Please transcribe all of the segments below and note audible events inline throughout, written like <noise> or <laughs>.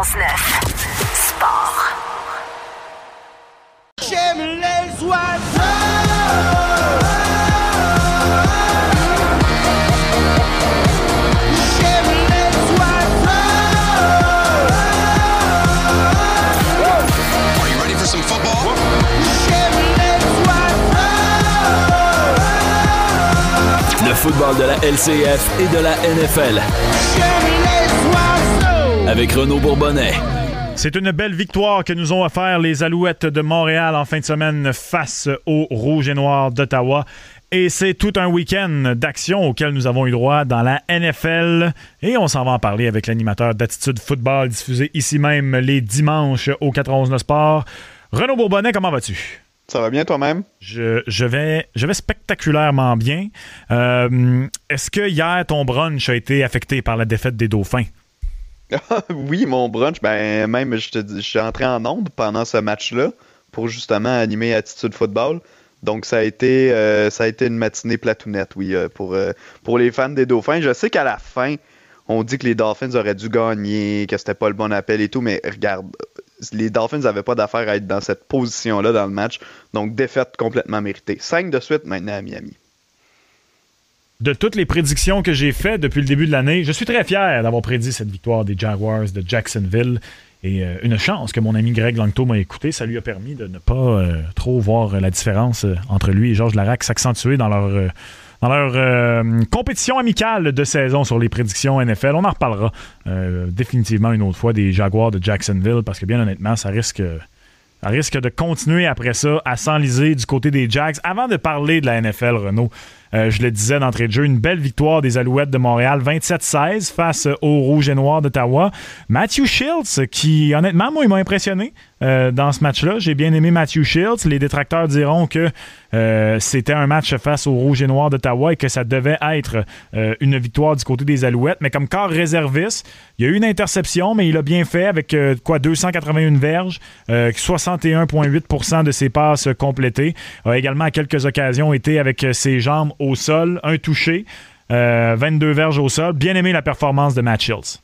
91.9. Sport. J'aime les oiseaux. J'aime les oiseaux. Are you ready for some football? J'aime les oiseaux. Le football de la LCF et de la NFL. Avec Renaud Bourbonnais. C'est une belle victoire que nous ont offert les Alouettes de Montréal en fin de semaine face aux Rouges et Noirs d'Ottawa. Et c'est tout un week-end d'action auquel nous avons eu droit dans la NFL. Et on s'en va en parler avec l'animateur d'Attitude Football diffusé ici même les dimanches au 91 Le Sport. Renaud Bourbonnais, comment vas-tu? Ça va bien toi-même? Je, je vais, je vais spectaculairement bien. Euh, Est-ce que hier, ton brunch a été affecté par la défaite des Dauphins? <laughs> oui, mon brunch, ben même je te dis, je suis entré en onde pendant ce match-là pour justement animer Attitude Football. Donc ça a été euh, ça a été une matinée platounette, oui, euh, pour, euh, pour les fans des Dauphins. Je sais qu'à la fin, on dit que les Dolphins auraient dû gagner, que c'était pas le bon appel et tout, mais regarde, les Dolphins n'avaient pas d'affaire à être dans cette position-là dans le match. Donc défaite complètement méritée. 5 de suite maintenant à Miami. De toutes les prédictions que j'ai faites depuis le début de l'année, je suis très fier d'avoir prédit cette victoire des Jaguars de Jacksonville. Et euh, une chance que mon ami Greg Langto m'a écouté, ça lui a permis de ne pas euh, trop voir la différence euh, entre lui et Georges Larac s'accentuer dans leur, euh, dans leur euh, compétition amicale de saison sur les prédictions NFL. On en reparlera euh, définitivement une autre fois des Jaguars de Jacksonville parce que bien honnêtement, ça risque, ça risque de continuer après ça à s'enliser du côté des Jags. Avant de parler de la NFL, Renault, euh, je le disais d'entrée de jeu, une belle victoire des Alouettes de Montréal, 27-16 face aux Rouges et Noirs d'Ottawa. Matthew Shields, qui honnêtement, moi, il m'a impressionné euh, dans ce match-là. J'ai bien aimé Matthew Shields. Les détracteurs diront que euh, c'était un match face aux Rouges et Noirs d'Ottawa et que ça devait être euh, une victoire du côté des Alouettes. Mais comme corps réserviste, il y a eu une interception, mais il a bien fait avec quoi 281 verges, euh, 61,8% de ses passes complétées. A également à quelques occasions été avec ses jambes au sol, un touché, euh, 22 verges au sol. Bien aimé la performance de Matt Shields.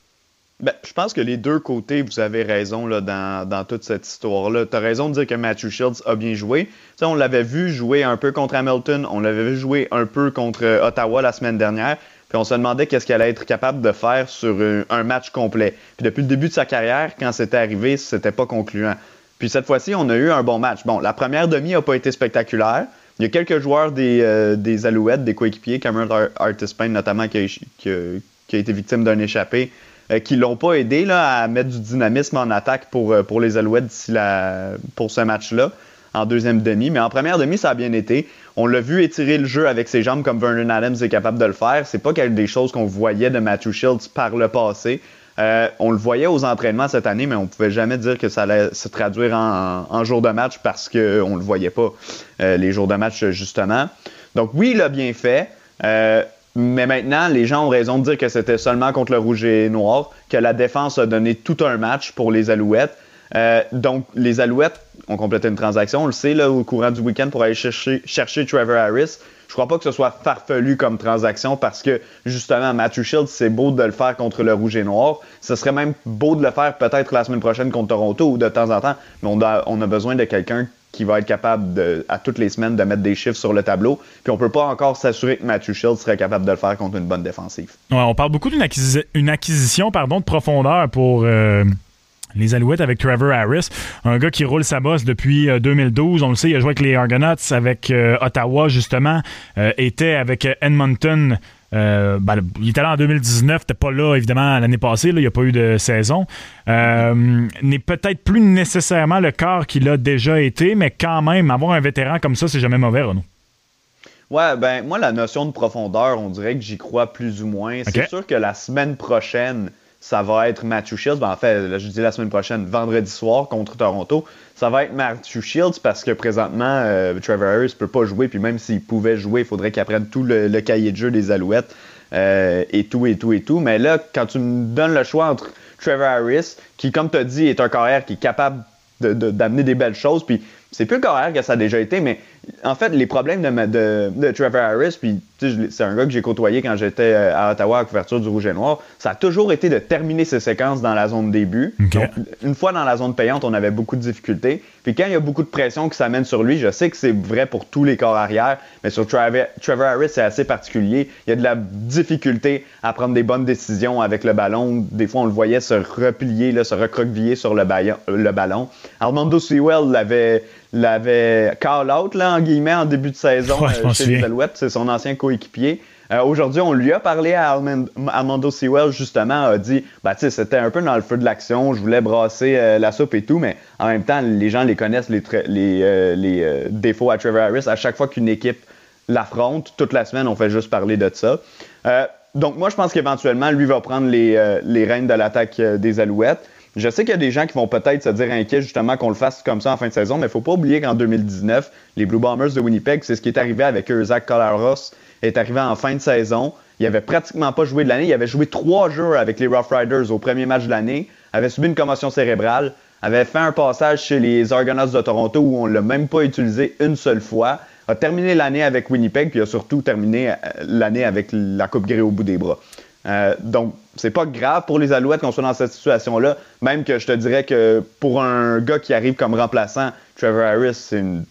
Ben, je pense que les deux côtés, vous avez raison là, dans, dans toute cette histoire-là. Tu as raison de dire que Matthew Shields a bien joué. On l'avait vu jouer un peu contre Hamilton, on l'avait vu jouer un peu contre euh, Ottawa la semaine dernière. Puis on se demandait qu'est-ce qu'elle allait être capable de faire sur un, match complet. Puis depuis le début de sa carrière, quand c'était arrivé, c'était pas concluant. Puis cette fois-ci, on a eu un bon match. Bon, la première demi n'a pas été spectaculaire. Il y a quelques joueurs des, euh, des Alouettes, des coéquipiers, Cameron Ar- Artis notamment, qui a- qui a été victime d'un échappé, euh, qui l'ont pas aidé là, à mettre du dynamisme en attaque pour, euh, pour les Alouettes la, pour ce match-là, en deuxième demi. Mais en première demi, ça a bien été. On l'a vu étirer le jeu avec ses jambes comme Vernon Adams est capable de le faire. C'est pas quelque des choses qu'on voyait de Matthew Shields par le passé. Euh, on le voyait aux entraînements cette année, mais on pouvait jamais dire que ça allait se traduire en, en jour de match parce qu'on le voyait pas euh, les jours de match justement. Donc oui, il a bien fait. Euh, mais maintenant, les gens ont raison de dire que c'était seulement contre le rouge et noir, que la défense a donné tout un match pour les Alouettes. Euh, donc, les Alouettes ont complété une transaction, on le sait, là, au courant du week-end pour aller chercher, Trevor Harris. Je crois pas que ce soit farfelu comme transaction parce que, justement, Matthew Shields, c'est beau de le faire contre le rouge et noir. Ce serait même beau de le faire peut-être la semaine prochaine contre Toronto ou de temps en temps, mais on a besoin de quelqu'un qui va être capable de, à toutes les semaines de mettre des chiffres sur le tableau. Puis on peut pas encore s'assurer que Matthew Shields serait capable de le faire contre une bonne défensive. On parle beaucoup d'une acquisi- une acquisition pardon, de profondeur pour euh, les Alouettes avec Trevor Harris, un gars qui roule sa bosse depuis euh, 2012. On le sait, il a joué avec les Argonauts, avec euh, Ottawa justement, euh, était avec euh, Edmonton. Euh, ben, il était là en 2019, n'était pas là évidemment l'année passée, là, il n'y a pas eu de saison. Euh, N'est peut-être plus nécessairement le corps qu'il a déjà été, mais quand même, avoir un vétéran comme ça, c'est jamais mauvais, Renaud. Ouais, ben moi la notion de profondeur, on dirait que j'y crois plus ou moins. C'est sûr que la semaine prochaine, ça va être Matthew Shields. Ben, en fait, je dis la semaine prochaine, vendredi soir contre Toronto, ça va être Matthew Shields parce que présentement, euh, Trevor Harris peut pas jouer. Puis même s'il pouvait jouer, il faudrait qu'il apprenne tout le, cahier de jeu des Alouettes euh, et tout, et tout, et tout. Mais là, quand tu me donnes le choix entre Trevor Harris, qui, comme tu as dit, est un carrière qui est capable d'amener des belles choses, puis c'est plus le carrière que ça a déjà été, mais en fait, les problèmes de, de, de Trevor Harris, puis c'est un gars que j'ai côtoyé quand j'étais euh, à Ottawa à couverture du Rouge et Noir, ça a toujours été de terminer ses séquences dans la zone début. Donc, une fois dans la zone payante, on avait beaucoup de difficultés. Puis quand il y a beaucoup de pression qui s'amène sur lui, je sais que c'est vrai pour tous les corps arrière, mais sur Trevor Harris, c'est assez particulier. Il y a de la difficulté à prendre des bonnes décisions avec le ballon. Des fois, on le voyait se replier, là, se recroqueviller sur le, baillon- le ballon. Armando Sewell l'avait l'avait call out là, en guillemets en début de saison Ouais, euh, chez les. Alouettes. C'est son ancien coéquipier. Euh, Aujourd'hui, on lui a parlé à Armand- Armando Sewell, justement, a dit bah, c'était un peu dans le feu de l'action, je voulais brasser euh, la soupe et tout, mais en même temps, les gens les connaissent, les, tra- les, euh, les défauts à Trevor Harris. À chaque fois qu'une équipe l'affronte, toute la semaine, on fait juste parler de ça. Donc, moi, je pense qu'éventuellement, lui va prendre les, les rênes de l'attaque des Alouettes. Je sais qu'il y a des gens qui vont peut-être se dire inquiets justement qu'on le fasse comme ça en fin de saison, mais il faut pas oublier qu'en 2019, les Blue Bombers de Winnipeg, c'est ce qui est arrivé avec eux. Zach Collaros est arrivé en fin de saison. Il avait pratiquement pas joué de l'année. Il avait joué trois jours avec les Rough Riders au premier match de l'année, avait subi une commotion cérébrale, avait fait un passage chez les Argonauts de Toronto où on l'a même pas utilisé une seule fois, a terminé l'année avec Winnipeg, puis a surtout terminé euh, l'année avec la Coupe Grey au bout des bras. Euh, donc, c'est pas grave pour les Alouettes qu'on soit dans cette situation-là. Même que je te dirais que pour un gars qui arrive comme remplaçant, Trevor Harris, c'est une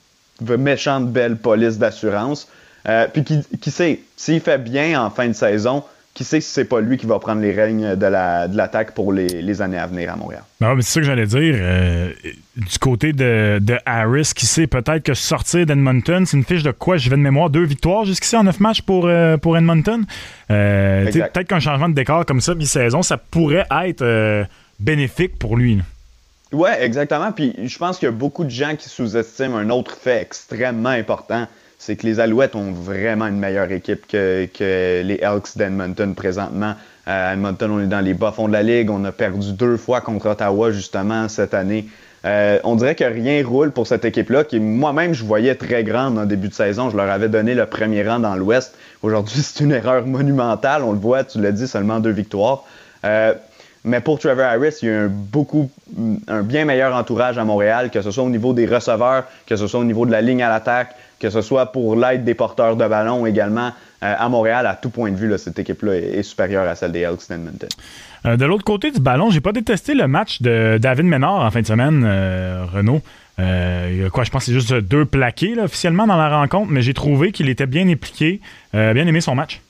méchante belle police d'assurance. Euh, puis qui, qui sait, s'il fait bien en fin de saison, qui sait si c'est pas lui qui va prendre les règnes de la- de l'attaque pour les, les années à venir à Montréal. Non, mais c'est ça que j'allais dire. euh, du côté de, de Harris, qui sait peut-être que sortir d'Edmonton, c'est une fiche de quoi? Je vais de mémoire deux victoires jusqu'ici en neuf matchs pour, euh, pour Edmonton? Euh, peut-être qu'un changement de décor comme ça, mi-saison, ça pourrait être bénéfique pour lui. là. Ouais, exactement. Puis je pense qu'il y a beaucoup de gens qui sous-estiment un autre fait extrêmement important. C'est que les Alouettes ont vraiment une meilleure équipe que, les Elks d'Edmonton présentement. Euh, à Edmonton, on est dans les bas fonds de la ligue. On a perdu deux fois contre Ottawa, justement, cette année. Euh, on dirait que rien roule pour cette équipe-là, qui moi-même, je voyais très grande en début de saison. Je leur avais donné le premier rang dans l'Ouest. Aujourd'hui, <laughs> c'est une erreur monumentale. On le voit, tu l'as dit, seulement deux victoires. Euh, mais pour Trevor Harris, il y a beaucoup, un bien meilleur entourage à Montréal, que ce soit au niveau des receveurs, que ce soit au niveau de la ligne à l'attaque, que ce soit pour l'aide des porteurs de ballon également. Euh, à Montréal, à tout point de vue, là, cette équipe-là est, est supérieure à celle des Elks d'Edmonton. Euh, de l'autre côté du ballon, j'ai pas détesté le match de David Ménard en fin de semaine, euh, Renaud. Euh, quoi, je pense que c'est juste deux plaqués là, officiellement dans la rencontre, mais j'ai trouvé qu'il était bien impliqué, euh, bien aimé son match.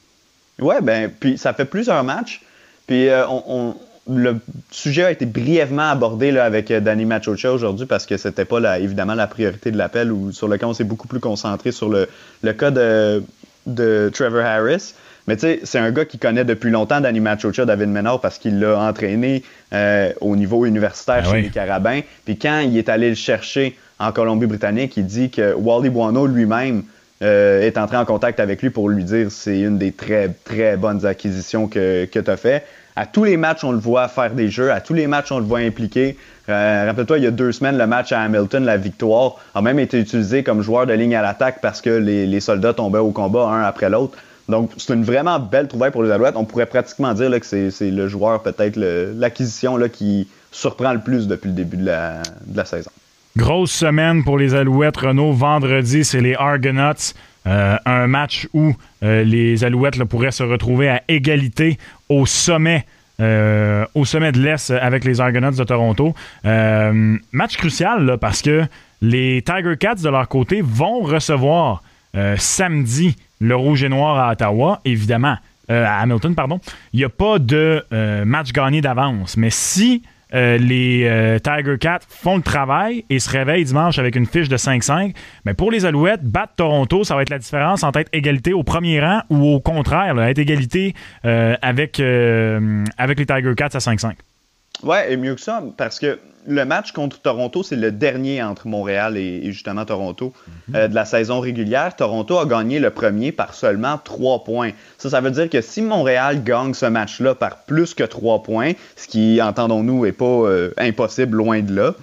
Ouais, ben, puis ça fait plusieurs matchs. Puis euh, on, on- le sujet a été brièvement abordé là, avec euh, Danny Machocha aujourd'hui parce que c'était pas la, évidemment la priorité de l'appel ou sur lequel on s'est beaucoup plus concentré sur le, le cas de, de Trevor Harris. Mais tu sais, c'est un gars qui connaît depuis longtemps Danny Machocha, David Menard, parce qu'il l'a entraîné euh, au niveau universitaire Ah chez oui. les Carabins. Puis quand il est allé le chercher en Colombie-Britannique, il dit que Wally Buono lui-même euh, est entré en contact avec lui pour lui dire c'est une des très, très bonnes acquisitions que, que tu as fait. À tous les matchs, on le voit faire des jeux. À tous les matchs, on le voit impliqué. Euh, Rappelle-toi, il y a deux semaines, le match à Hamilton, la victoire, a même été utilisé comme joueur de ligne à l'attaque parce que les, soldats tombaient au combat un après l'autre. Donc, c'est une vraiment belle trouvaille pour les Alouettes. On pourrait pratiquement dire que c'est le joueur, peut-être l'acquisition qui surprend le plus depuis le début de la, de la saison. Grosse semaine pour les Alouettes. Renault, vendredi, c'est les Argonauts. Euh, un match où euh, les Alouettes pourraient se retrouver à égalité au sommet. euh, au sommet de l'Est avec les Argonauts de Toronto. Match crucial parce que les Tiger Cats de leur côté vont recevoir samedi le Rouge et Noir à Ottawa, évidemment, à Hamilton, pardon. Il n'y a pas de match gagné d'avance, mais si euh, les euh, Tiger Cats font le travail et se réveillent dimanche avec une fiche de 5-5, mais pour les Alouettes, battre Toronto, ça va être la différence entre être égalité au premier rang ou au contraire, être égalité euh, avec, avec les Tiger Cats à 5-5. Ouais, et mieux que ça, parce que le match contre Toronto, c'est le dernier entre Montréal et, et justement Toronto euh, de la saison régulière. Toronto a gagné le premier par seulement trois points. Ça, ça veut dire que si Montréal gagne ce match-là par plus que trois points, ce qui, entendons-nous, est pas euh, impossible loin de là,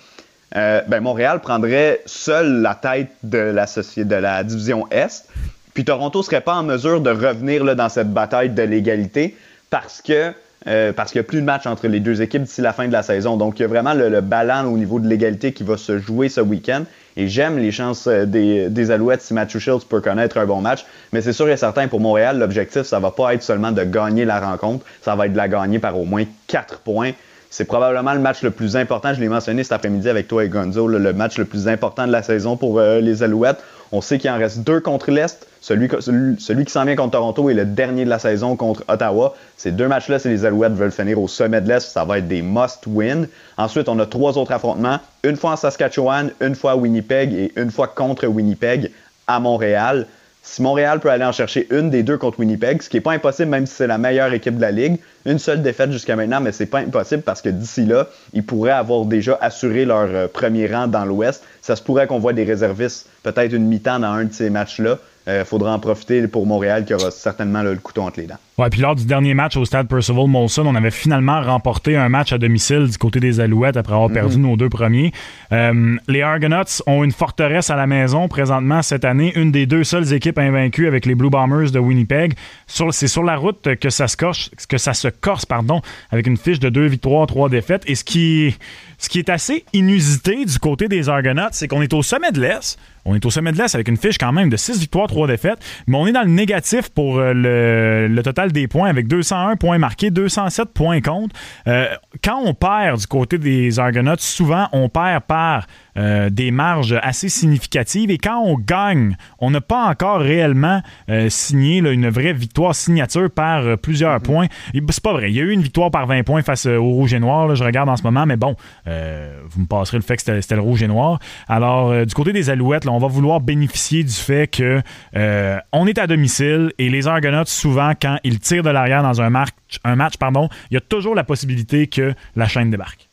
euh, ben Montréal prendrait seul la tête de la, soci- de la division Est. Puis Toronto serait pas en mesure de revenir là, dans cette bataille de l'égalité parce que euh, parce qu'il n'y a plus de match entre les deux équipes d'ici la fin de la saison. Donc, il y a vraiment le, le ballon au niveau de l'égalité qui va se jouer ce week-end. Et j'aime les chances euh, des, des Alouettes si Matthew Shields peut connaître un bon match. Mais c'est sûr et certain, pour Montréal, l'objectif, ça va pas être seulement de gagner la rencontre, ça va être de la gagner par au moins 4 points. C'est probablement le match le plus important. Je l'ai mentionné cet après-midi avec toi et Gonzo, le, match le plus important de la saison pour euh, les Alouettes. On sait qu'il en reste deux contre l'Est. Celui, qui s'en vient contre Toronto est le dernier de la saison contre Ottawa. Ces deux matchs-là, si les Alouettes veulent finir au sommet de l'Est, ça va être des must-win. Ensuite, on a trois autres affrontements. Une fois en Saskatchewan, une fois à Winnipeg et une fois contre Winnipeg à Montréal. Si Montréal peut aller en chercher une des deux contre Winnipeg, ce qui n'est pas impossible même si c'est la meilleure équipe de la Ligue, une seule défaite jusqu'à maintenant, mais c'est pas impossible parce que d'ici là, ils pourraient avoir déjà assuré leur euh, premier rang dans l'Ouest. Ça se pourrait qu'on voit des réservistes, peut-être une mi-temps dans un de ces matchs-là. Il euh, faudra en profiter pour Montréal qui aura certainement le couteau entre les dents. Ouais, puis lors du dernier match au stade Percival Molson, on avait finalement remporté un match à domicile du côté des Alouettes après avoir perdu nos deux premiers. Euh, les Argonauts ont une forteresse à la maison présentement cette année, une des deux seules équipes invaincues avec les Blue Bombers de Winnipeg. C'est sur la route que ça se corse, que ça se corse pardon, avec une fiche de deux victoires, trois défaites. Et ce qui, ce qui est assez inusité du côté des Argonauts, c'est qu'on est au sommet de l'Est. On est au sommet de l'Est avec une fiche quand même de 6 victoires, 3 défaites, mais on est dans le négatif pour euh, le, le, total des points avec 201 points marqués, 207 points contre. Euh, quand on perd du côté des Argonauts, souvent on perd par euh, des marges assez significatives et quand on gagne, on n'a pas encore réellement euh, signé là, une vraie victoire signature par euh, plusieurs mm-hmm. points. C'est pas vrai. Il y a eu une victoire par 20 points face au Rouge et Noir. Là, je regarde en ce moment, mais bon, vous me passerez le fait que c'était le Rouge et Noir. Alors, du côté des Alouettes, là, on va vouloir bénéficier du fait que on est à domicile et les Argonauts, souvent, quand ils tirent de l'arrière dans un match, un match pardon, il y a toujours la possibilité que la chaîne débarque.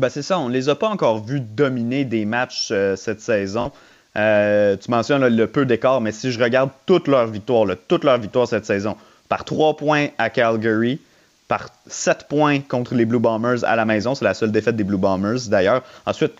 Ben c'est ça, on ne les a pas encore vus dominer des matchs euh, cette saison. Euh, tu mentionnes le peu d'écart, mais si je regarde toutes leurs victoires, toutes leurs victoires cette saison, par 3 points à Calgary, par 7 points contre les Blue Bombers à la maison, c'est la seule défaite des Blue Bombers d'ailleurs. Ensuite,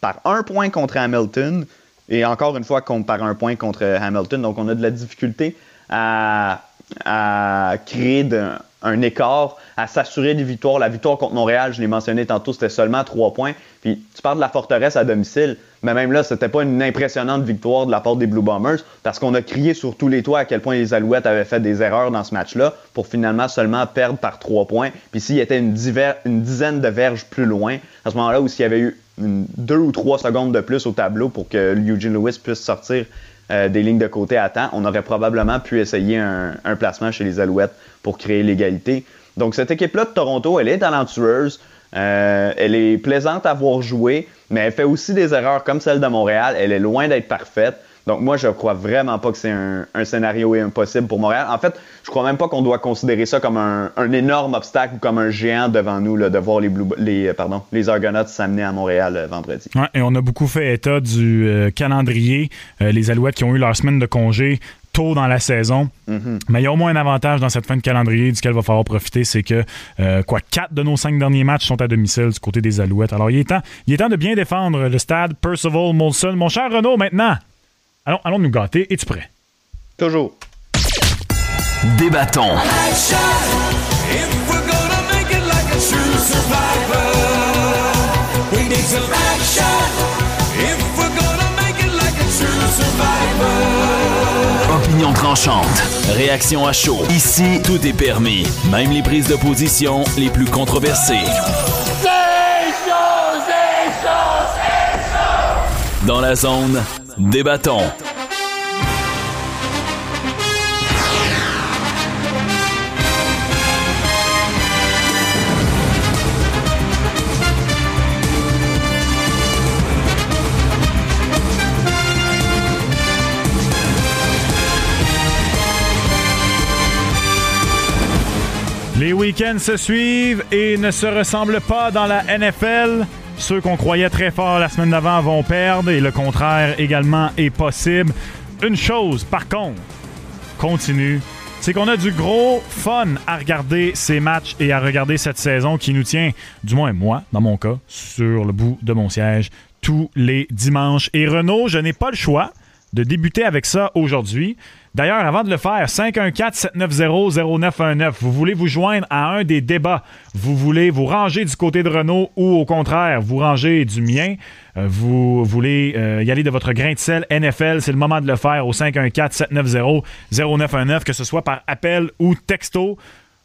par 1 point contre Hamilton, et encore une fois par 1 point contre Hamilton. Donc on a de la difficulté à, à créer de, un écart, à s'assurer des victoires. La victoire contre Montréal, je l'ai mentionné tantôt, c'était seulement trois points. Puis tu parles de la forteresse à domicile, mais même là, c'était pas une impressionnante victoire de la part des Blue Bombers parce qu'on a crié sur tous les toits à quel point les Alouettes avaient fait des erreurs dans ce match-là pour finalement seulement perdre par trois points. Puis s'il était une, une, dizaine de verges plus loin, à ce moment-là, où s'il y avait eu deux ou trois secondes de plus au tableau pour que Eugene Lewis puisse sortir euh, des lignes de côté à temps, on aurait probablement pu essayer un, placement chez les Alouettes pour créer l'égalité. Donc cette équipe-là de Toronto, elle est talentueuse, euh, elle est plaisante à voir jouer, mais elle fait aussi des erreurs comme celle de Montréal. Elle est loin d'être parfaite. Donc moi, je crois vraiment pas que c'est un, un, scénario impossible pour Montréal. En fait, je crois même pas qu'on doit considérer ça comme un, un, énorme obstacle ou comme un géant devant nous là, de voir les, Blue, les, pardon, les Argonauts s'amener à Montréal euh, vendredi. Ouais, et on a beaucoup fait état du euh, calendrier. Euh, les Alouettes qui ont eu leur semaine de congé tôt dans la saison. Mm-hmm. Mais il y a au moins un avantage dans cette fin de calendrier duquel il va falloir profiter, c'est que euh, quoi, quatre de nos cinq derniers matchs sont à domicile du côté des Alouettes. Alors il est temps, il est temps de bien défendre le stade Percival Molson. Mon cher Renaud, maintenant, allons, allons nous gâter. Es-tu prêt? Toujours. Débattons. Opinion tranchante. Réaction à chaud. Ici, tout est permis. Même les prises de position les plus controversées. C'est chaud, c'est chaud, c'est chaud! Dans la zone, Les week-ends se suivent et ne se ressemblent pas dans la NFL. Ceux qu'on croyait très fort la semaine d'avant vont perdre et le contraire également est possible. Une chose, par contre, continue, c'est qu'on a du gros fun à regarder ces matchs et à regarder cette saison qui nous tient, du moins moi, dans mon cas, sur le bout de mon siège tous les dimanches. Et Renault, je n'ai pas le choix de débuter avec ça aujourd'hui. D'ailleurs, avant de le faire, 514-790-0919, vous voulez vous joindre à un des débats. Vous voulez vous ranger du côté de Renault ou au contraire, vous ranger du mien. Euh, vous voulez euh, y aller de votre grain de sel NFL, c'est le moment de le faire au 514-790-0919, que ce soit par appel ou texto.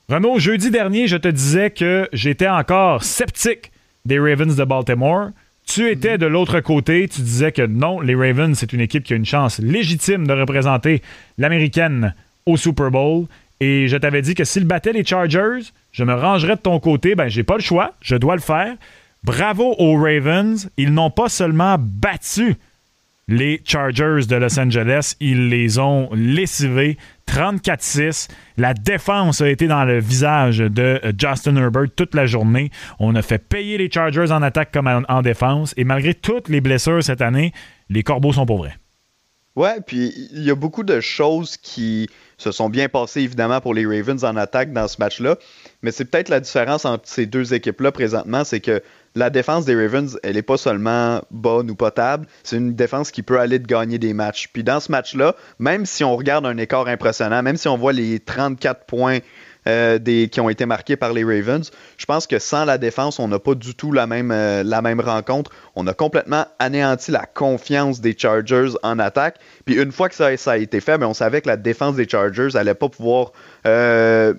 Renaud, jeudi dernier, je te disais que j'étais encore sceptique des Ravens de Baltimore. Tu étais de l'autre côté, tu disais que non, les Ravens, c'est une équipe qui a une chance légitime de représenter l'américaine au Super Bowl. Et je t'avais dit que s'ils battaient les Chargers, je me rangerais de ton côté. Ben, j'ai pas le choix, je dois le faire. Bravo aux Ravens, ils n'ont pas seulement battu les Chargers de Los Angeles, ils les ont lessivés 34-6. La défense a été dans le visage de euh, Justin Herbert toute la journée. On a fait payer les Chargers en attaque comme en, défense. Et malgré toutes les blessures cette année, les Corbeaux sont pas vrais. Ouais, puis il y a beaucoup de choses qui se sont bien passées évidemment pour les Ravens en attaque dans ce match-là. Mais c'est peut-être la différence entre ces deux équipes-là présentement, c'est que la défense des Ravens, elle n'est pas seulement bonne ou potable, c'est une défense qui peut aller de gagner des matchs. Puis dans ce match-là, même si on regarde un écart impressionnant, même si on voit les 34 points euh, qui ont été marqués par les Ravens, je pense que sans la défense, on n'a pas du tout la même, euh, rencontre. On a complètement anéanti la confiance des Chargers en attaque. Puis une fois que ça, a été fait, ben, on savait que la défense des Chargers n'allait pas pouvoir euh,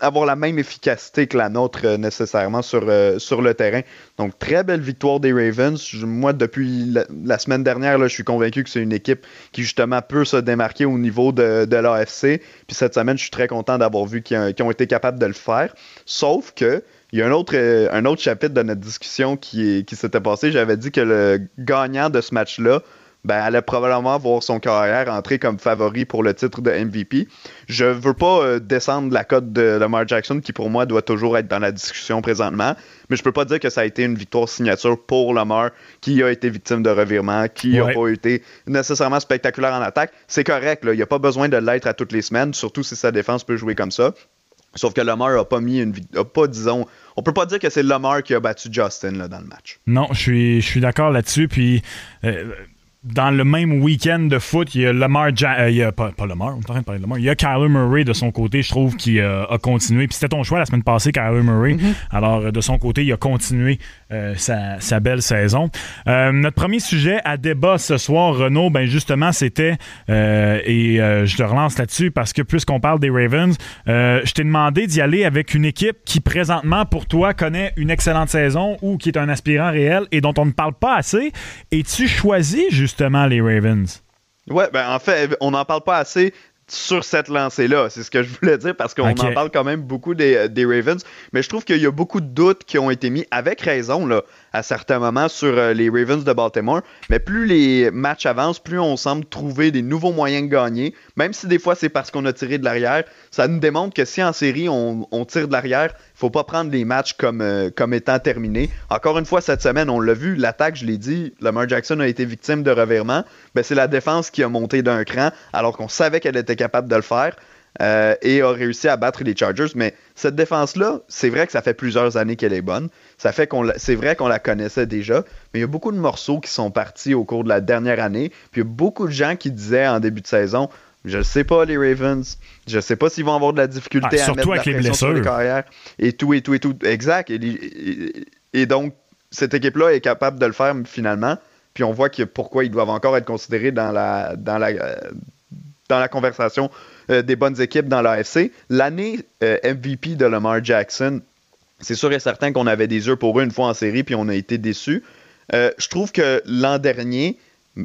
avoir la même efficacité que la nôtre euh, nécessairement sur, euh, sur le terrain. Donc, très belle victoire des Ravens. moi, depuis la, semaine dernière, là, je suis convaincu que c'est une équipe qui, justement, peut se démarquer au niveau de, de l'AFC. Puis cette semaine, je suis très content d'avoir vu qu'ils ont été capables de le faire. Sauf que, il y a un autre, euh, un autre chapitre de notre discussion qui, qui s'était passé. J'avais dit que le gagnant de ce match-là ben, elle allait probablement voir son carrière entrer comme favori pour le titre de MVP. Je veux pas euh, descendre la cote de Lamar Jackson, qui pour moi doit toujours être dans la discussion présentement, mais je peux pas dire que ça a été une victoire signature pour Lamar, qui a été victime de revirement, qui n'a pas été nécessairement spectaculaire en attaque. C'est correct, il n'y a pas besoin de l'être à toutes les semaines, surtout si sa défense peut jouer comme ça. Sauf que Lamar a pas mis une a pas disons on peut pas dire que c'est Lamar qui a battu Justin là, dans le match. Non, je suis je suis d'accord là-dessus puis euh, dans le même week-end de foot, il y a Lamar, euh, il y a, pas, Lamar, on est en train de parler de Lamar, il y a Kyler Murray de son côté, je trouve, qui euh, a continué. Puis c'était ton choix la semaine passée, Kyler Murray. Mm-hmm. Alors, euh, de son côté, il a continué sa, belle saison. notre premier sujet à débat ce soir, Renaud, ben justement, c'était, et je te relance là-dessus parce que puisqu'on parle des Ravens, je t'ai demandé d'y aller avec une équipe qui présentement, pour toi, connaît une excellente saison ou qui est un aspirant réel et dont on ne parle pas assez. Et tu choisis justement justement les Ravens? Ouais, ben en fait, on n'en parle pas assez sur cette lancée-là. C'est ce que je voulais dire parce qu'on en parle quand même beaucoup des, des, Ravens. Mais je trouve qu'il y a beaucoup de doutes qui ont été mis avec raison là, à certains moments sur euh, les Ravens de Baltimore. Mais plus les matchs avancent, plus on semble trouver des nouveaux moyens de gagner. Même si des fois c'est parce qu'on a tiré de l'arrière, ça nous démontre que si en série on, tire de l'arrière, il faut pas prendre les matchs comme, euh, comme étant terminés. Encore une fois, cette semaine, on l'a vu, l'attaque, je l'ai dit, Lamar Jackson a été victime de revirement. Ben, c'est la défense qui a monté d'un cran alors qu'on savait qu'elle était capable de le faire. Euh, et a réussi à battre les Chargers. Mais cette défense-là, c'est vrai que ça fait plusieurs années qu'elle est bonne. Ça fait qu'on c'est vrai qu'on la connaissait déjà, mais il y a beaucoup de morceaux qui sont partis au cours de la dernière année. Puis il y a beaucoup de gens qui disaient en début de saison je ne sais pas les Ravens, je ne sais pas s'ils vont avoir de la difficulté ah, à mettre la les pression sur les carrières et tout et tout et tout. Exact. Et, donc cette équipe-là est capable de le faire finalement. Puis on voit que pourquoi ils doivent encore être considérés dans la dans la dans la conversation euh, des bonnes équipes dans l'AFC. L'année euh, MVP de Lamar Jackson, c'est sûr et certain qu'on avait des yeux pour eux une fois en série, puis on a été déçus. Euh, je trouve que l'an dernier,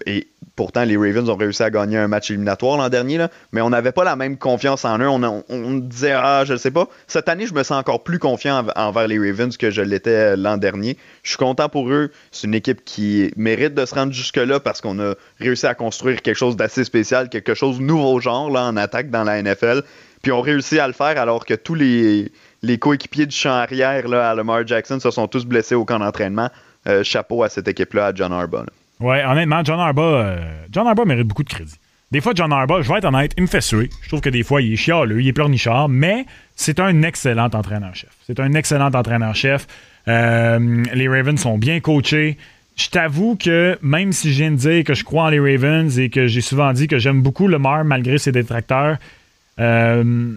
et pourtant, les Ravens ont réussi à gagner un match éliminatoire l'an dernier, mais on n'avait pas la même confiance en eux. On, disait, ah, je ne sais pas. Cette année, je me sens encore plus confiant envers les Ravens que je l'étais euh, l'an dernier. Je suis content pour eux. C'est une équipe qui mérite de se rendre jusque-là parce qu'on a réussi à construire quelque chose d'assez spécial, quelque chose de nouveau genre en attaque dans la NFL. Puis on réussi à le faire alors que tous les, les coéquipiers du champ arrière là, à Lamar Jackson se sont tous blessés au camp d'entraînement. Euh, chapeau à cette équipe-là, à John Harbaugh. Ouais, honnêtement, John Arba, euh, John Arba mérite beaucoup de crédit. Des fois, John Arba, je vais être honnête, il me fait suer. Je trouve que des fois, il est chialeux, il est pleurnichard, mais c'est un excellent entraîneur-chef. C'est un excellent entraîneur-chef. Euh, les Ravens sont bien coachés. je t'avoue que même si je viens de dire que je crois en les Ravens et que j'ai souvent dit que j'aime beaucoup Lamar malgré ses détracteurs, euh,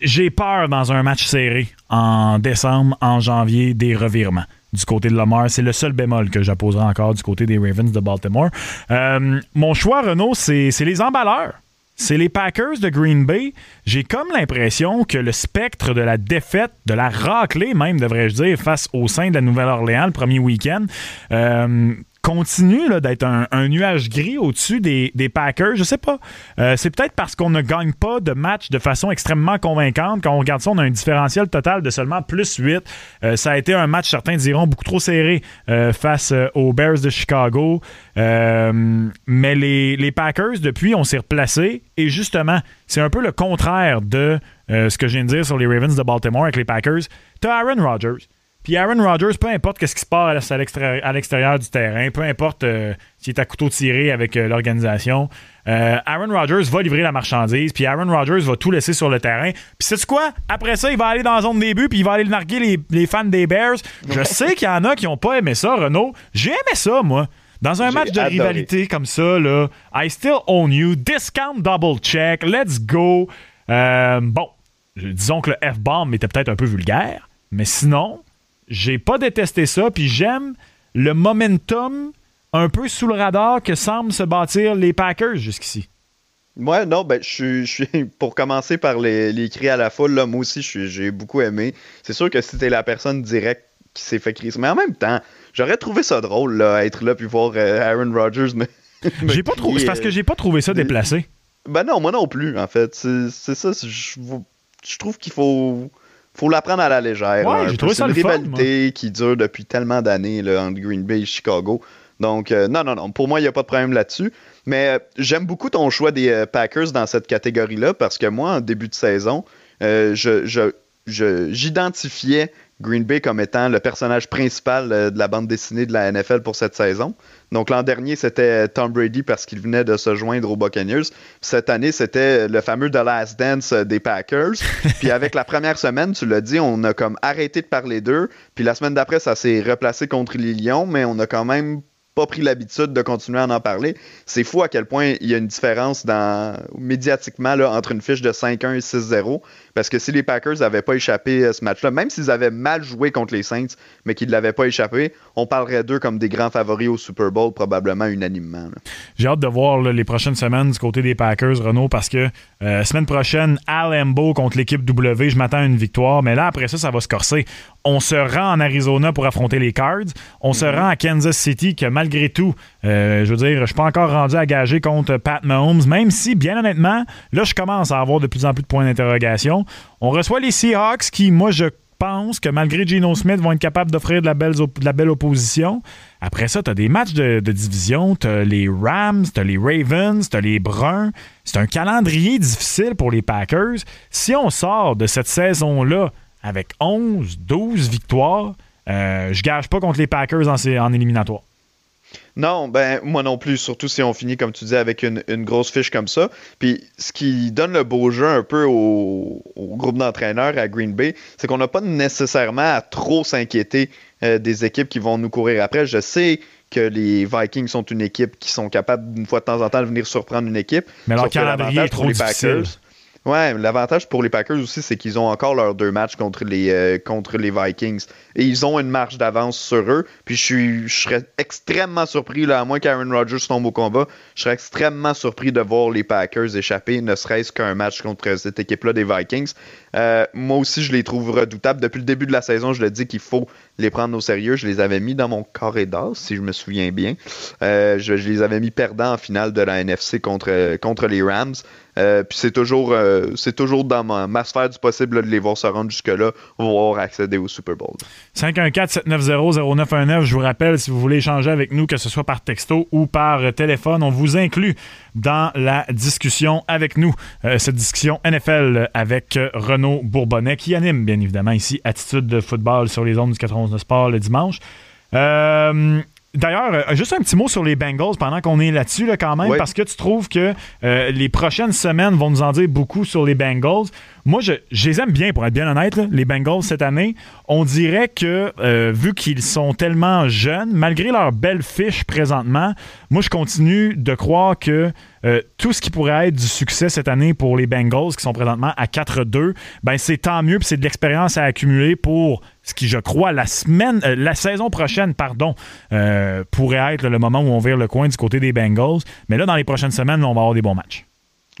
j'ai peur dans un match serré en décembre, en janvier, des revirements du côté de Lamar. C'est le seul bémol que j'apposerai encore du côté des Ravens de Baltimore. Euh, mon choix, Renault, c'est les emballeurs. C'est les Packers de Green Bay. J'ai comme l'impression que le spectre de la défaite, de la raclée même, devrais-je dire, face au sein de la Nouvelle-Orléans le premier week-end, euh, continue d'être un, nuage gris au-dessus des, Packers. Je sais pas. Euh, c'est peut-être parce qu'on ne gagne pas de match de façon extrêmement convaincante. Quand on regarde ça, on a un différentiel total de seulement plus 8. Euh, ça a été un match, certains diront, beaucoup trop serré euh, face aux Bears de Chicago. mais les, Packers, depuis, on s'est replacés. Et justement, c'est un peu le contraire de ce que je viens de dire sur les Ravens de Baltimore avec les Packers. Tu Aaron Rodgers puis Aaron Rodgers, peu importe ce qui se passe à l'extérieur du terrain, peu importe euh, s'il est à couteau tiré avec euh, l'organisation, euh, Aaron Rodgers va livrer la marchandise, puis Aaron Rodgers va tout laisser sur le terrain. Puis c'est quoi? Après ça, il va aller dans la zone début, puis il va aller narguer les, fans des Bears. Je sais qu'il y en a qui n'ont pas aimé ça, Renaud. J'ai aimé ça, moi. Dans un match de rivalité comme ça, là, I still own you, discount double check, let's go. bon, disons que le F-bomb était peut-être un peu vulgaire, mais sinon, j'ai pas détesté ça, puis j'aime le momentum un peu sous le radar que semblent se bâtir les Packers jusqu'ici. Ouais, non, ben, je suis, <laughs> pour commencer par les, cris à la foule, là, moi aussi, j'ai beaucoup aimé. C'est sûr que c'était la personne directe qui s'est fait crier. Mais en même temps, j'aurais trouvé ça drôle, là, être là puis voir euh, Aaron Rodgers me. <laughs> j'ai pas trouvé. C'est parce que j'ai pas trouvé ça déplacé. Ben non, moi non plus, en fait. C'est ça. Je trouve qu'il faut faut la prendre à la légère. Ouais, j'ai trouvé ça une rivalité qui dure depuis tellement d'années entre Green Bay et Chicago. Donc, euh, non, non, non. Pour moi, il n'y a pas de problème là-dessus. Mais euh, j'aime beaucoup ton choix des euh, Packers dans cette catégorie-là parce que moi, en début de saison, je, j'identifiais Green Bay comme étant le personnage principal de la bande dessinée de la NFL pour cette saison. Donc l'an dernier, c'était Tom Brady parce qu'il venait de se joindre aux Buccaneers. Cette année, c'était le fameux The Last Dance des Packers. <laughs> Puis avec la première semaine, tu l'as dit, on a comme arrêté de parler d'eux. Puis la semaine d'après, ça s'est replacé contre les Lions, mais on a quand même pas pris l'habitude de continuer à en parler. C'est fou à quel point il y a une différence dans, médiatiquement là, entre une fiche de 5-1 et 6-0. Parce que si les Packers n'avaient pas échappé à ce match-là, même s'ils avaient mal joué contre les Saints, mais qu'ils ne l'avaient pas échappé, on parlerait d'eux comme des grands favoris au Super Bowl, probablement unanimement. J'ai hâte de voir les prochaines semaines du côté des Packers, Renault, parce que euh, semaine prochaine, à Lambeau contre l'équipe W, je m'attends à une victoire, mais là, après ça, ça va se corser. On se rend en Arizona pour affronter les Cards. On se mm-hmm. rend à Kansas City, que malgré tout, euh, je veux dire, je suis pas encore rendu à gager contre Pat Mahomes, même si, bien honnêtement, là, je commence à avoir de plus en plus de points d'interrogation. On reçoit les Seahawks qui, moi, je pense que malgré Geno Smith, vont être capables d'offrir de, la belle, opposition. Après ça, tu as des matchs de, division, tu les Rams, tu les Ravens, tu les Bruns. C'est un calendrier difficile pour les Packers. Si on sort de cette saison-là avec 11, 12 victoires, euh, je gage pas contre les Packers en, en éliminatoire. Non, ben moi non plus, surtout si on finit, comme tu dis, avec une, grosse fiche comme ça. Puis ce qui donne le beau jeu un peu au, groupe d'entraîneurs à Green Bay, c'est qu'on n'a pas nécessairement à trop s'inquiéter euh, des équipes qui vont nous courir après. Je sais que les Vikings sont une équipe qui sont capables, d'une fois de temps en temps, de venir surprendre une équipe. Mais leur calendrier est trop les difficile. Ouais, l'avantage pour les Packers aussi, c'est qu'ils ont encore leurs deux matchs contre les, euh, contre les Vikings. Et ils ont une marge d'avance sur eux. Puis je, suis, je serais extrêmement surpris, là, à moins qu'Aaron Rodgers tombe au combat, je serais extrêmement surpris de voir les Packers échapper, ne serait-ce qu'un match contre cette équipe-là des Vikings. Euh, moi aussi, je les trouve redoutables. Depuis le début de la saison, je le dis qu'il faut les prendre au sérieux. Je les avais mis dans mon carré d'as, si je me souviens bien. Euh, je, les avais mis perdants en finale de la NFC contre les Rams. Euh, puis c'est toujours, euh, c'est toujours dans ma, sphère du possible de les voir se rendre jusque-là, voir accéder au Super Bowl. 514-790-0919, je vous rappelle, si vous voulez échanger avec nous, que ce soit par texto ou par téléphone, on vous inclut dans la discussion avec nous. Euh, cette discussion NFL avec Renaud Bourbonnais, qui anime bien évidemment ici Attitude de football sur les ondes du 91 de sport le dimanche. Euh, D'ailleurs, euh, juste un petit mot sur les Bengals pendant qu'on est là-dessus là, quand même, parce que tu trouves que euh, les prochaines semaines vont nous en dire beaucoup sur les Bengals. Moi, je, je les aime bien, pour être bien honnête, là, les Bengals cette année. On dirait que, euh, vu qu'ils sont tellement jeunes, malgré leur belle fiche présentement, moi, je continue de croire que euh, tout ce qui pourrait être du succès cette année pour les Bengals, qui sont présentement à 4-2, ben c'est tant mieux, puis c'est de l'expérience à accumuler pour ce qui, je crois, la semaine, euh, la saison prochaine, pardon, euh, pourrait être le moment où on vire le coin du côté des Bengals. Mais là, dans les prochaines semaines, on va avoir des bons matchs.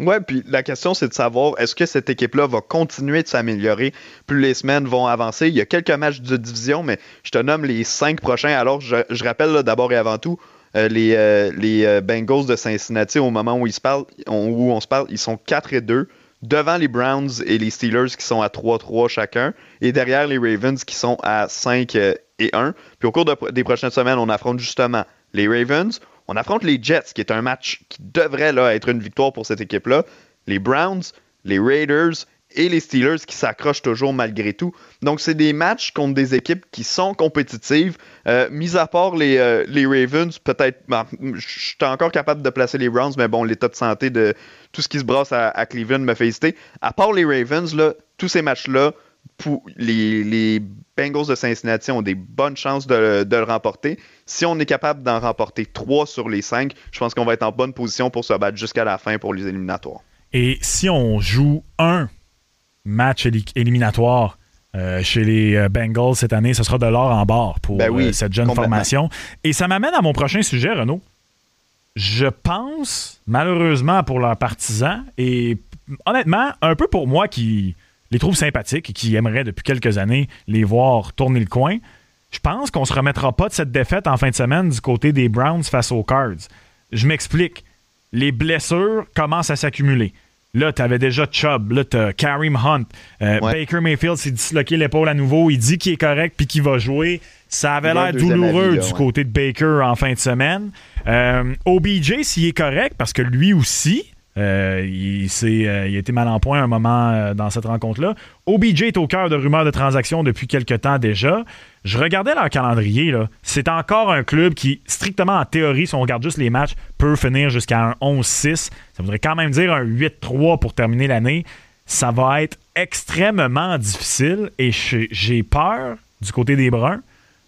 Ouais, puis la question, c'est de savoir est-ce que cette équipe-là va continuer de s'améliorer? Plus les semaines vont avancer. Il y a quelques matchs de division, mais je te nomme les cinq prochains. Alors, je, rappelle d'abord et avant tout, euh, les, euh, euh, Bengals de Cincinnati, au moment où, ils parlent, on, où on se parle, ils sont 4 et 2, devant les Browns et les Steelers qui sont à 3-3 chacun, et derrière les Ravens qui sont à 5 et 1. Puis au cours de- des prochaines semaines, on affronte justement les Ravens, on affronte les Jets, qui est un match qui devrait là, être une victoire pour cette équipe-là, les Browns, les Raiders et les Steelers qui s'accrochent toujours malgré tout. Donc, c'est des matchs contre des équipes qui sont compétitives. Euh, mis à part les, euh, les Ravens, peut-être, ben, je suis encore capable de placer les Browns, mais bon, l'état de santé de tout ce qui se brasse à, Cleveland me fait hésiter. À part les Ravens, là, tous ces matchs-là, les, les Bengals de Cincinnati ont des bonnes chances de, de le remporter. Si on est capable d'en remporter 3 sur les 5, je pense qu'on va être en bonne position pour se battre jusqu'à la fin pour les éliminatoires. Et si on joue un match éli- éliminatoire euh, chez les euh, Bengals cette année, ce sera de l'or en barre pour Ben oui, euh, cette jeune formation. Et ça m'amène à mon prochain sujet, Renaud. Je pense, malheureusement pour leurs partisans, et honnêtement, un peu pour moi qui les trouve sympathiques et qui aimerait depuis quelques années les voir tourner le coin, je pense qu'on se remettra pas de cette défaite en fin de semaine du côté des Browns face aux Cards. Je m'explique. Les blessures commencent à s'accumuler. Là, tu avais déjà Chubb, là, tu as Kareem Hunt. Euh, Ouais. Baker Mayfield s'est disloqué l'épaule à nouveau. Il dit qu'il est correct puis qu'il va jouer. Ça avait l'air douloureux avis, là, du ouais. côté de Baker en fin de semaine. Euh, OBJ, s'il est correct, parce que lui aussi, euh, il, euh, il a été mal en point un moment euh, dans cette rencontre-là. OBJ est au cœur de rumeurs de transactions depuis quelques temps déjà. Je regardais leur calendrier. C'est encore un club qui, strictement en théorie, si on regarde juste les matchs, peut finir jusqu'à un 11-6. Ça voudrait quand même dire un 8-3 pour terminer l'année. Ça va être extrêmement difficile et j'ai peur, du côté des Bruns,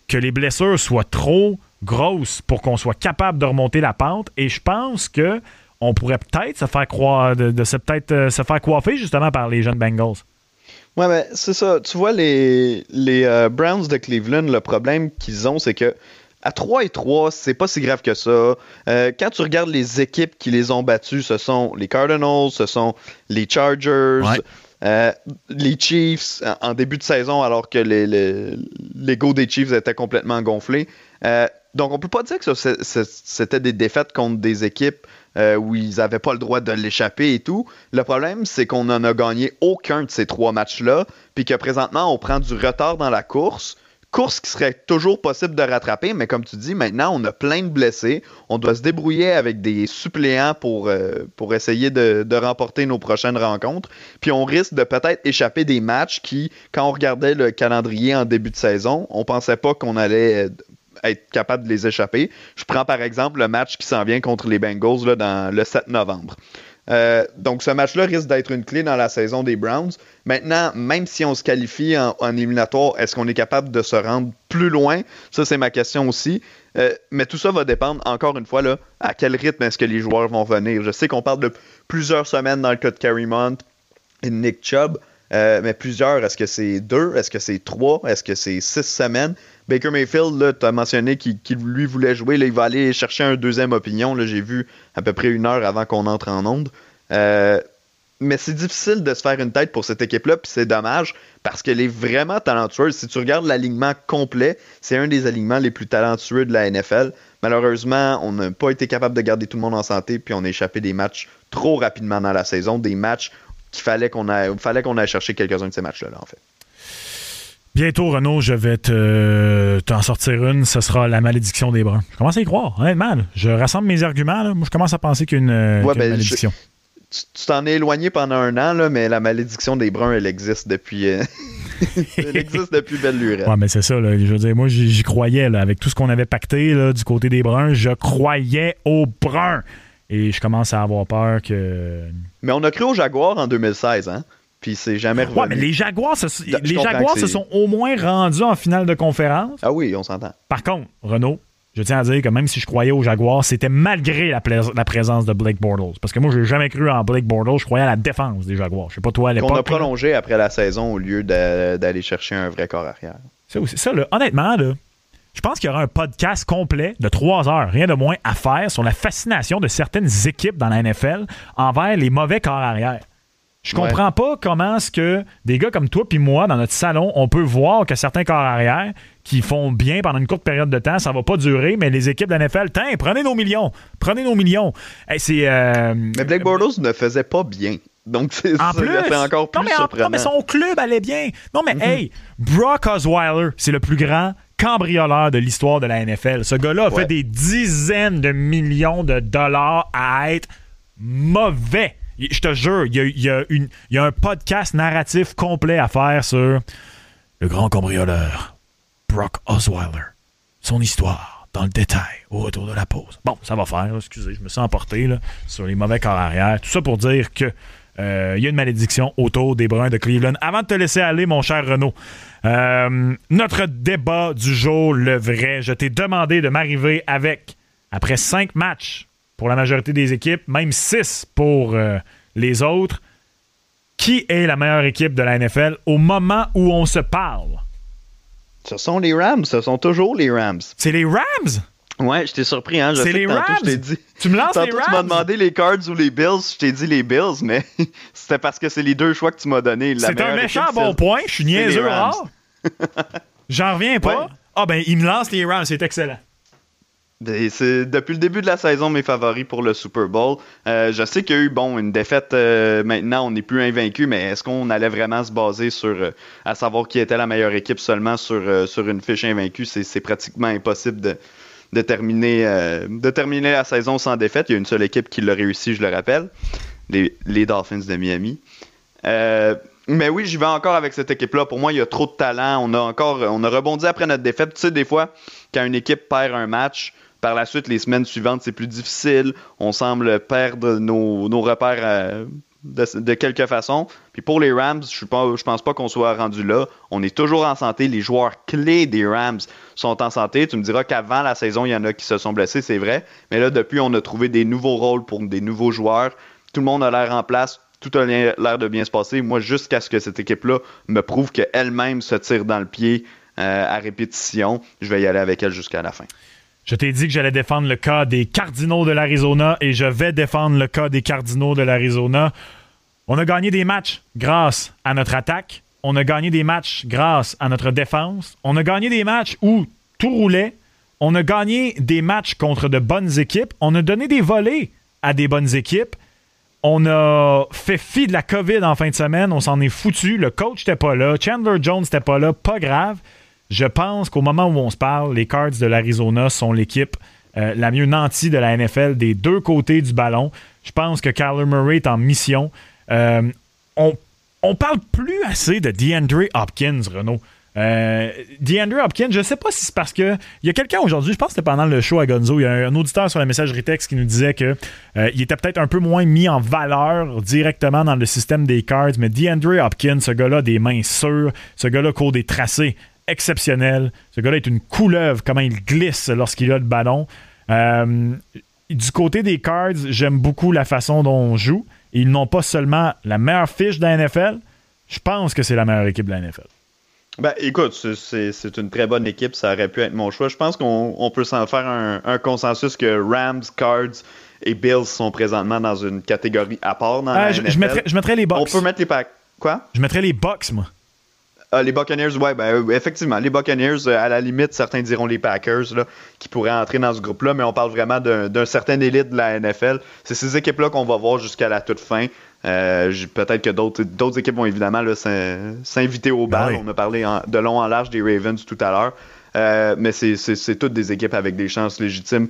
que les blessures soient trop grosses pour qu'on soit capable de remonter la pente. Et je pense que on pourrait peut-être se faire croire, de, de se peut-être euh, se faire coiffer justement par les jeunes Bengals. Ouais, mais c'est ça. Tu vois, les, les euh, Browns de Cleveland, le problème qu'ils ont, c'est que à 3 et 3, c'est pas si grave que ça. Euh, quand tu regardes les équipes qui les ont battus, ce sont les Cardinals, ce sont les Chargers, Ouais. euh, les Chiefs en, en début de saison, alors que les, les, l'ego des Chiefs était complètement gonflé. Euh, donc, on peut pas dire que ça, c'est- c'est- c'était des défaites contre des équipes euh, où ils n'avaient pas le droit de l'échapper et tout. Le problème, c'est qu'on n'en a gagné aucun de ces trois matchs-là, puis que présentement, on prend du retard dans la course. Course qui serait toujours possible de rattraper, mais comme tu dis, maintenant, on a plein de blessés. On doit se débrouiller avec des suppléants pour, euh, essayer de, de remporter nos prochaines rencontres. Puis on risque de peut-être échapper des matchs qui, quand on regardait le calendrier en début de saison, on pensait pas qu'on allait euh, être capable de les échapper. Je prends par exemple le match qui s'en vient contre les Bengals là, dans le 7 novembre. Euh, donc ce match-là risque d'être une clé dans la saison des Browns. Maintenant, même si on se qualifie en, éliminatoire, est-ce qu'on est capable de se rendre plus loin? Ça, c'est ma question aussi. Euh, mais tout ça va dépendre, encore une fois, là, à quel rythme est-ce que les joueurs vont venir. Je sais qu'on parle de plusieurs semaines dans le cas de Carrie Mont et Nick Chubb, euh, mais plusieurs, est-ce que c'est deux? Est-ce que c'est trois? Est-ce que c'est six semaines? Baker Mayfield, tu as mentionné qu'il lui voulait jouer. Il va aller chercher un deuxième opinion. J'ai vu à peu près une heure avant qu'on entre en onde. Euh, mais c'est difficile de se faire une tête pour cette équipe-là, puis c'est dommage parce qu'elle est vraiment talentueuse. Si tu regardes l'alignement complet, c'est un des alignements les plus talentueux de la NFL. Malheureusement, on n'a pas été capable de garder tout le monde en santé, puis on a échappé des matchs trop rapidement dans la saison, des matchs qu'il fallait qu'on aille, fallait qu'on aille chercher quelques-uns de ces matchs-là, là, en fait. Bientôt, Renaud, je vais te, t'en sortir une. Ce sera la malédiction des Bruns. Je commence à y croire, honnêtement. là. Je rassemble mes arguments. là. Moi, je commence à penser qu'il y a une, euh, Ouais, ben, malédiction. Tu tu t'en es éloigné pendant un an, là, mais la malédiction des Bruns, elle existe depuis. euh, <laughs> elle existe depuis belle lurette. Ouais, mais c'est ça. Là. Je veux dire, moi, j'y j'y croyais. Là, avec tout ce qu'on avait pacté là, du côté des Bruns, je croyais aux Bruns. Et je commence à avoir peur que. Mais on a cru aux Jaguars en 2016, hein? puis c'est jamais revenu. Ouais, mais les Jaguars, se, Je les Jaguars se sont au moins rendus en finale de conférence. Ah oui, on s'entend. Par contre, Renaud, je tiens à dire que même si je croyais aux Jaguars, c'était malgré la, présence de Blake Bortles. Parce que moi, j'ai jamais cru en Blake Bortles. Je croyais à la défense des Jaguars. Je sais pas toi à l'époque. Qu'on a prolongé après la saison au lieu d'aller chercher un vrai corps arrière. Ça, aussi- ça, là, honnêtement, là, je pense qu'il y aura un podcast complet de trois heures, rien de moins, à faire sur la fascination de certaines équipes dans la NFL envers les mauvais corps arrière. Je Ouais. comprends pas comment est-ce que des gars comme toi puis moi, dans notre salon, on peut voir que certains corps arrière qui font bien pendant une courte période de temps, ça va pas durer, mais les équipes de la NFL, tiens, prenez nos millions, prenez nos millions. Hey, c'est euh, Mais Blake Bortles ne faisait pas bien. Donc, <laughs> c'est en ça, plus, c'est encore plus non, mais en- surprenant. non, mais son club allait bien. Non, mais hey, Brock Osweiler, c'est le plus grand cambrioleur de l'histoire de la NFL. Ce gars-là a Ouais. fait des dizaines de millions de dollars à être mauvais. Je te jure, il y a, il y a une- il y a un podcast narratif complet à faire sur le grand cambrioleur, Brock Osweiler. Son histoire, dans le détail, au retour de la pause. Bon, ça va faire, excusez, je me sens emporté là, sur les mauvais corps arrière. Tout ça pour dire que euh, il y a une malédiction autour des Bruns de Cleveland. Avant de te laisser aller, mon cher Renaud, euh, notre débat du jour, le vrai, je t'ai demandé de m'arriver avec, après cinq matchs pour la majorité des équipes, même six pour euh, les autres, qui est la meilleure équipe de la NFL au moment où on se parle? Ce sont les Rams, ce sont toujours les Rams. C'est les Rams! Ouais, je t'ai surpris, hein. C'est les Rams? je t'ai dit. Tu me lances les Tantôt, tu m'as Rams? demandé les Cards ou les Bills. Je t'ai dit les Bills, mais <laughs> c'était parce que c'est les deux choix que tu m'as donnés. La C'est un méchant équipe, bon point. Je suis niaiseux Rams. rare. <laughs> J'en reviens pas. Ouais. Ah ben, il me lance les Rams. C'est excellent. Ben, C'est depuis le début de la saison mes favoris pour le Super Bowl. Euh, je sais qu'il y a eu bon une défaite euh, maintenant, on n'est plus invaincu, mais est-ce qu'on allait vraiment se baser sur euh, à savoir qui était la meilleure équipe seulement sur, sur une fiche invaincue? C'est pratiquement impossible de, de, terminer, euh, de terminer la saison sans défaite. Il y a une seule équipe qui l'a réussi, je le rappelle, les, les Dolphins de Miami. Euh, mais oui, j'y vais encore avec cette équipe-là. Pour moi, il y a trop de talent. On a encore, on a rebondi après notre défaite. Tu sais, des fois, quand une équipe perd un match, par la suite, les semaines suivantes, c'est plus difficile. On semble perdre nos, nos repères euh, de, quelque façon. Puis pour les Rams, je ne pense pas qu'on soit rendu là. On est toujours en santé. Les joueurs clés des Rams sont en santé. Tu me diras qu'avant la saison, il y en a qui se sont blessés, c'est vrai. Mais là, depuis, on a trouvé des nouveaux rôles pour des nouveaux joueurs. Tout le monde a l'air en place. Tout a l'air de bien se passer. Moi, jusqu'à ce que cette équipe-là me prouve qu'elle-même se tire dans le pied euh, à répétition, je vais y aller avec elle jusqu'à la fin. Je t'ai dit que j'allais défendre le cas des Cardinals de l'Arizona et je vais défendre le cas des Cardinals de l'Arizona. On a gagné des matchs grâce à notre attaque. On a gagné des matchs grâce à notre défense. On a gagné des matchs où tout roulait. On a gagné des matchs contre de bonnes équipes. On a donné des volets à des bonnes équipes. On a fait fi de la COVID en fin de semaine. On s'en est foutu. Le coach n'était pas là. Chandler Jones n'était pas là. Pas grave. Je pense qu'au moment où on se parle, les Cards de l'Arizona sont l'équipe euh, la mieux nantie de la NFL des deux côtés du ballon. Je pense que Kyler Murray est en mission. Euh, on, on parle plus assez de DeAndre Hopkins, Renaud. Euh, DeAndre Hopkins, je sais pas si c'est parce que. Il y a quelqu'un aujourd'hui, je pense que c'était pendant le show à Gonzo, il y a un, auditeur sur la messagerie texte qui nous disait que euh, il était peut-être un peu moins mis en valeur directement dans le système des cards, mais DeAndre Hopkins, ce gars-là, des mains sûres, ce gars-là court des tracés exceptionnels. Ce gars-là est une couleuvre, comment il glisse lorsqu'il a le ballon. Euh, du côté des cards, j'aime beaucoup la façon dont on joue. Ils n'ont pas seulement la meilleure fiche de la NFL, je pense que c'est la meilleure équipe de la NFL. Ben, écoute, c'est- une très bonne équipe, ça aurait pu être mon choix. Je pense qu'on on peut s'en faire un, un consensus que Rams, Cards et Bills sont présentement dans une catégorie à part dans Ah, la je, NFL. je mettrais, je mettrais les On Bucks. peut mettre les packs. Quoi? Je mettrais les Bucks, moi. Ah, les Buccaneers, ouais, ben, euh, effectivement, les Buccaneers, euh, à la limite, certains diront les Packers, là, qui pourraient entrer dans ce groupe-là, mais on parle vraiment d'un certain élite de la NFL. C'est ces équipes-là qu'on va voir jusqu'à la toute fin. Euh, Peut-être que d'autres équipes vont évidemment s'inviter au bal. Ben oui. On a parlé en- de long en large des Ravens tout à l'heure. Euh, mais c'est toutes des équipes avec des chances légitimes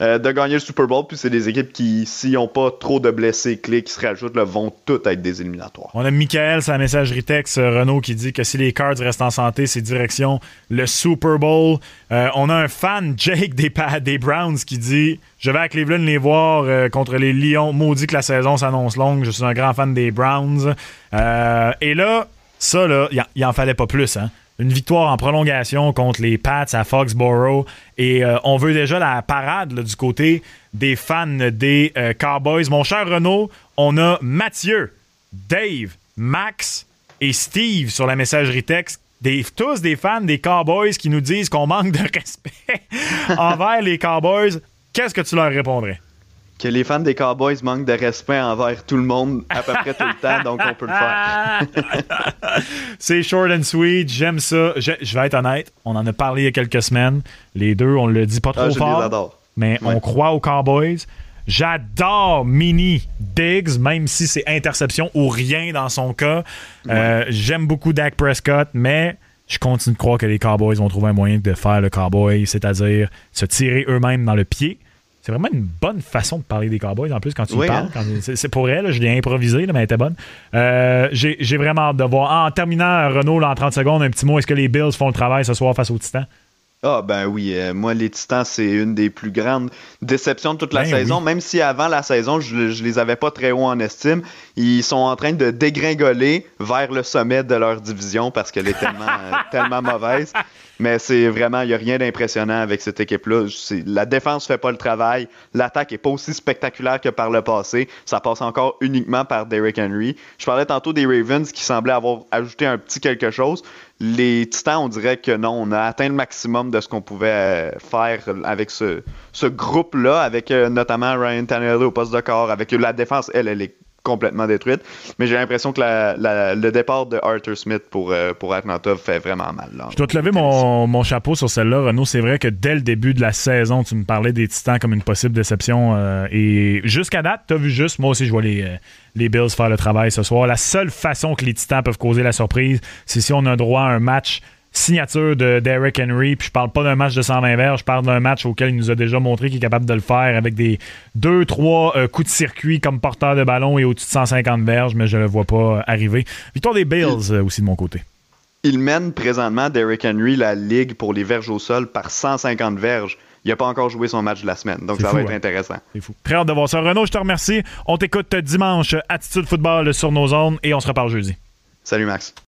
euh, de gagner le Super Bowl. Puis c'est des équipes qui, s'ils n'ont pas trop de blessés clés qui se rajoutent, vont toutes être des éliminatoires. On a Michael, sa messagerie texte, euh, Renault, qui dit que si les Cards restent en santé, c'est direction le Super Bowl. Euh, on a un fan, <laughs> Jake, des, des Browns, qui dit Je vais à Cleveland les voir contre les Lions. Maudit que la saison s'annonce longue. Je suis un grand fan des Browns. et là, ça, là, il en fallait pas plus, hein? Une victoire en prolongation contre les Pats à Foxborough. Et euh, on veut déjà la parade du côté des fans des euh, Cowboys. Mon cher Renaud, on a Mathieu, Dave, Max et Steve sur la messagerie texte. Des, tous des fans des Cowboys qui nous disent qu'on manque de <laughs> respect envers les Cowboys. Qu'est-ce que tu leur répondrais? Que les fans des Cowboys manquent de respect envers tout le monde à peu près tout le temps, donc on peut le faire. <laughs> c'est short and sweet, j'aime ça. Je, vais être honnête, on en a parlé il y a quelques semaines. Les deux, on le dit pas trop ah, fort. Mais on croit aux Cowboys. J'adore Mini Diggs, même si c'est interception ou rien dans son cas. Euh, j'aime beaucoup Dak Prescott, mais je continue de croire que les Cowboys vont trouver un moyen de faire le Cowboy, c'est-à-dire se tirer eux-mêmes dans le pied c'est vraiment une bonne façon de parler des Cowboys, en plus, quand tu parles. Hein? C'est pour elle, je l'ai improvisé, mais elle était bonne. Euh, j'ai vraiment hâte de voir. en terminant, Renault, en 30 secondes, un petit mot. Est-ce que les Bills font le travail ce soir face aux Titans? Ah ben oui, euh, moi les Titans c'est une des plus grandes déceptions de toute la ben saison, même si avant la saison je, je les avais pas très haut en estime, ils sont en train de dégringoler vers le sommet de leur division parce qu'elle est tellement <laughs> tellement mauvaise. Mais c'est vraiment, il n'y a rien d'impressionnant avec cette équipe-là. La défense fait pas le travail. L'attaque est pas aussi spectaculaire que par le passé. Ça passe encore uniquement par Derrick Henry. Je parlais tantôt des Ravens qui semblaient avoir ajouté un petit quelque chose. Les Titans, on dirait que non, on a atteint le maximum de ce qu'on pouvait euh, faire avec ce, ce groupe-là, avec euh, notamment Ryan Tannehill au poste de corps, avec la défense, elle, elle est complètement détruite. Mais j'ai l'impression que le départ de Arthur Smith pour, euh, Atlanta fait vraiment mal. Je dois te lever mon, chapeau sur celle-là, Renaud. C'est vrai que dès le début de la saison, tu me parlais des Titans comme une possible déception. Euh, et jusqu'à date, tu as vu juste, moi aussi, je vois euh, les Bills faire le travail ce soir. La seule façon que les Titans peuvent causer la surprise, c'est si on a droit à un match signature de Derrick Henry. Puis je parle pas d'un match de 120 verges, je parle d'un match auquel il nous a déjà montré qu'il est capable de le faire avec des 2-3 euh, coups de circuit comme porteur de ballon et au-dessus de 150 verges, mais je le vois pas arriver. Victoire des Bills euh, aussi de mon côté. Il mène présentement Derrick Henry la ligue pour les verges au sol par 150 verges. Il n'a pas encore joué son match de la semaine, donc ça va être hein. intéressant. C'est fou. Très hâte de voir ça. Renaud, je te remercie. On t'écoute dimanche, Attitude Football sur nos zones et on se reparle jeudi. Salut Max.